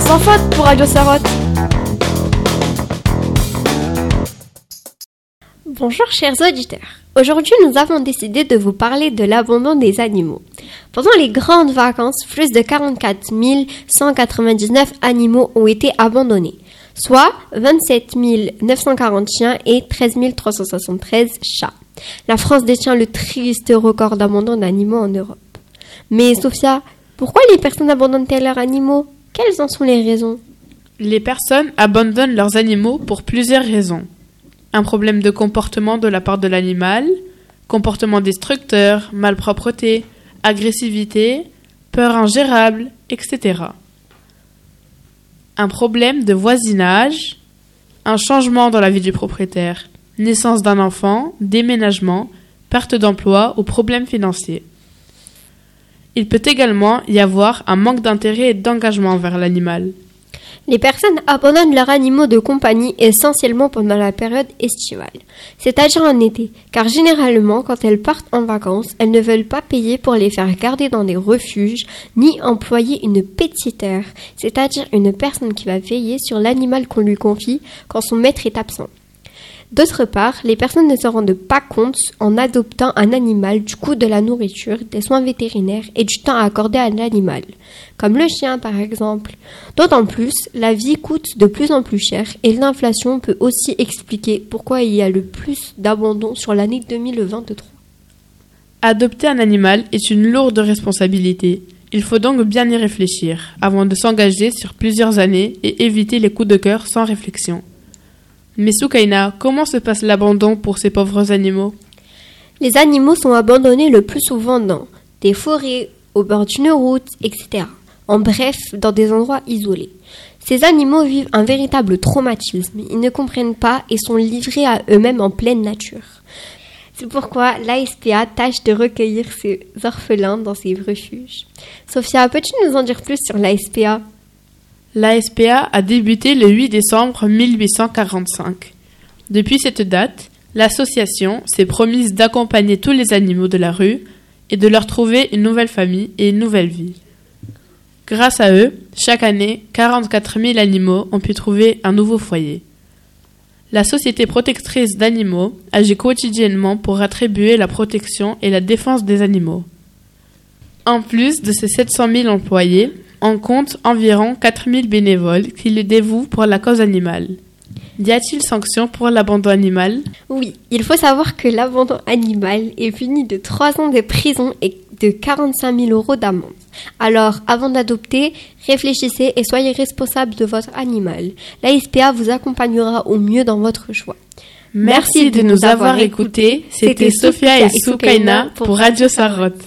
sans faute pour Radio Sarotte. Bonjour chers auditeurs. Aujourd'hui, nous avons décidé de vous parler de l'abandon des animaux. Pendant les grandes vacances, plus de 44 199 animaux ont été abandonnés, soit 27 940 chiens et 13 373 chats. La France détient le triste record d'abandon d'animaux en Europe. Mais Sophia, pourquoi les personnes abandonnent-elles leurs animaux? Quelles en sont les raisons? Les personnes abandonnent leurs animaux pour plusieurs raisons un problème de comportement de la part de l'animal, comportement destructeur, malpropreté, agressivité, peur ingérable, etc. Un problème de voisinage, un changement dans la vie du propriétaire, naissance d'un enfant, déménagement, perte d'emploi ou problème financier. Il peut également y avoir un manque d'intérêt et d'engagement envers l'animal. Les personnes abandonnent leurs animaux de compagnie essentiellement pendant la période estivale, c'est-à-dire en été, car généralement quand elles partent en vacances, elles ne veulent pas payer pour les faire garder dans des refuges, ni employer une pétitaire, c'est-à-dire une personne qui va veiller sur l'animal qu'on lui confie quand son maître est absent. D'autre part, les personnes ne se rendent pas compte en adoptant un animal du coût de la nourriture, des soins vétérinaires et du temps accordé à l'animal, comme le chien par exemple. D'autant plus, la vie coûte de plus en plus cher et l'inflation peut aussi expliquer pourquoi il y a le plus d'abandon sur l'année 2023. Adopter un animal est une lourde responsabilité. Il faut donc bien y réfléchir avant de s'engager sur plusieurs années et éviter les coups de cœur sans réflexion. Mais Soukaina, comment se passe l'abandon pour ces pauvres animaux? Les animaux sont abandonnés le plus souvent dans des forêts, au bord d'une route, etc. En bref, dans des endroits isolés. Ces animaux vivent un véritable traumatisme. Ils ne comprennent pas et sont livrés à eux-mêmes en pleine nature. C'est pourquoi l'ASPA tâche de recueillir ces orphelins dans ces refuges. Sophia, peux-tu nous en dire plus sur l'ASPA L'ASPA a débuté le 8 décembre 1845. Depuis cette date, l'association s'est promise d'accompagner tous les animaux de la rue et de leur trouver une nouvelle famille et une nouvelle vie. Grâce à eux, chaque année, 44 000 animaux ont pu trouver un nouveau foyer. La Société protectrice d'animaux agit quotidiennement pour attribuer la protection et la défense des animaux. En plus de ses 700 000 employés, on compte environ 4000 bénévoles qui le dévouent pour la cause animale. Y a-t-il sanction pour l'abandon animal? Oui, il faut savoir que l'abandon animal est puni de 3 ans de prison et de 45 000 euros d'amende. Alors, avant d'adopter, réfléchissez et soyez responsable de votre animal. La SPA vous accompagnera au mieux dans votre choix. Merci, de, nous avoir écoutés. C'était Sophia et Soukaina pour Radio Sarotte.